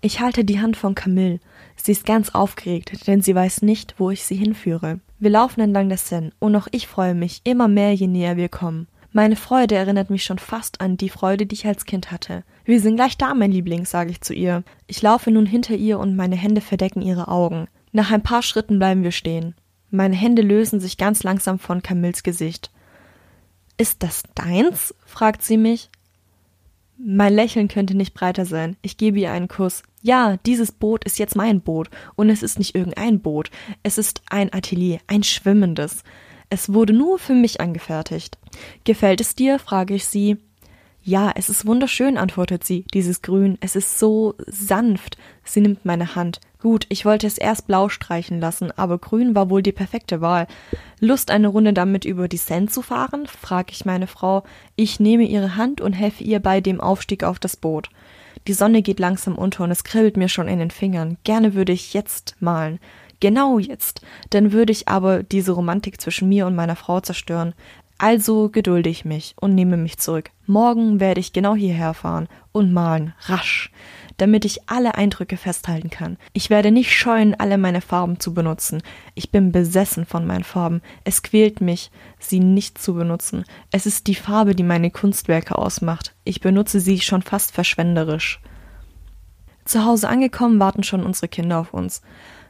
Ich halte die Hand von Camille. Sie ist ganz aufgeregt, denn sie weiß nicht, wo ich sie hinführe. Wir laufen entlang der Seine und auch ich freue mich immer mehr, je näher wir kommen. Meine Freude erinnert mich schon fast an die Freude, die ich als Kind hatte. Wir sind gleich da, mein Liebling, sage ich zu ihr. Ich laufe nun hinter ihr und meine Hände verdecken ihre Augen. Nach ein paar Schritten bleiben wir stehen. Meine Hände lösen sich ganz langsam von Camilles Gesicht. Ist das deins? fragt sie mich. Mein Lächeln könnte nicht breiter sein. Ich gebe ihr einen Kuss. Ja, dieses Boot ist jetzt mein Boot. Und es ist nicht irgendein Boot. Es ist ein Atelier, ein schwimmendes. Es wurde nur für mich angefertigt. Gefällt es dir? frage ich sie. Ja, es ist wunderschön, antwortet sie. Dieses Grün, es ist so sanft. Sie nimmt meine Hand. Gut, ich wollte es erst blau streichen lassen, aber grün war wohl die perfekte Wahl. Lust, eine Runde damit über die Seine zu fahren? frage ich meine Frau. Ich nehme ihre Hand und helfe ihr bei dem Aufstieg auf das Boot. Die Sonne geht langsam unter und es kribbelt mir schon in den Fingern. Gerne würde ich jetzt malen. Genau jetzt. Dann würde ich aber diese Romantik zwischen mir und meiner Frau zerstören. Also gedulde ich mich und nehme mich zurück. Morgen werde ich genau hierher fahren und malen, rasch, damit ich alle Eindrücke festhalten kann. Ich werde nicht scheuen, alle meine Farben zu benutzen. Ich bin besessen von meinen Farben. Es quält mich, sie nicht zu benutzen. Es ist die Farbe, die meine Kunstwerke ausmacht. Ich benutze sie schon fast verschwenderisch. Zu Hause angekommen warten schon unsere Kinder auf uns.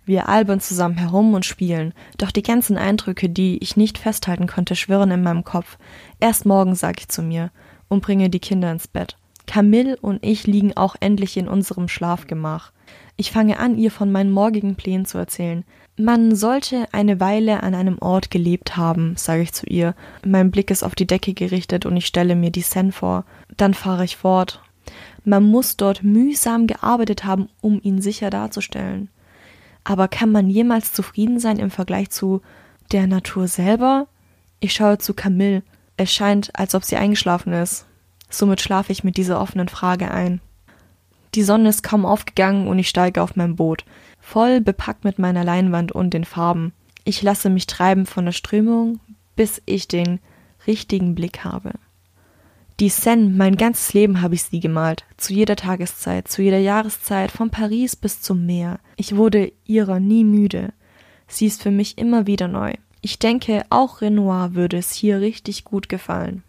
Wir albern zusammen herum und spielen, doch die ganzen Eindrücke, die ich nicht festhalten konnte, schwirren in meinem Kopf. Erst morgen, sag ich zu mir, und bringe die Kinder ins Bett. Camille und ich liegen auch endlich in unserem Schlafgemach. Ich fange an, ihr von meinen morgigen Plänen zu erzählen. Man sollte eine Weile an einem Ort gelebt haben, sage ich zu ihr. Mein Blick ist auf die Decke gerichtet und ich stelle mir die Seine vor. Dann fahre ich fort. Man muss dort mühsam gearbeitet haben, um ihn sicher darzustellen. Aber kann man jemals zufrieden sein im Vergleich zu der Natur selber? Ich schaue zu Camille. Es scheint, als ob sie eingeschlafen ist. Somit schlafe ich mit dieser offenen Frage ein. Die Sonne ist kaum aufgegangen und ich steige auf mein Boot, voll bepackt mit meiner Leinwand und den Farben. Ich lasse mich treiben von der Strömung, bis ich den richtigen Blick habe. Die Seine, mein ganzes Leben habe ich sie gemalt, zu jeder Tageszeit, zu jeder Jahreszeit, von Paris bis zum Meer. Ich wurde ihrer nie müde. Sie ist für mich immer wieder neu. Ich denke, auch Renoir würde es hier richtig gut gefallen.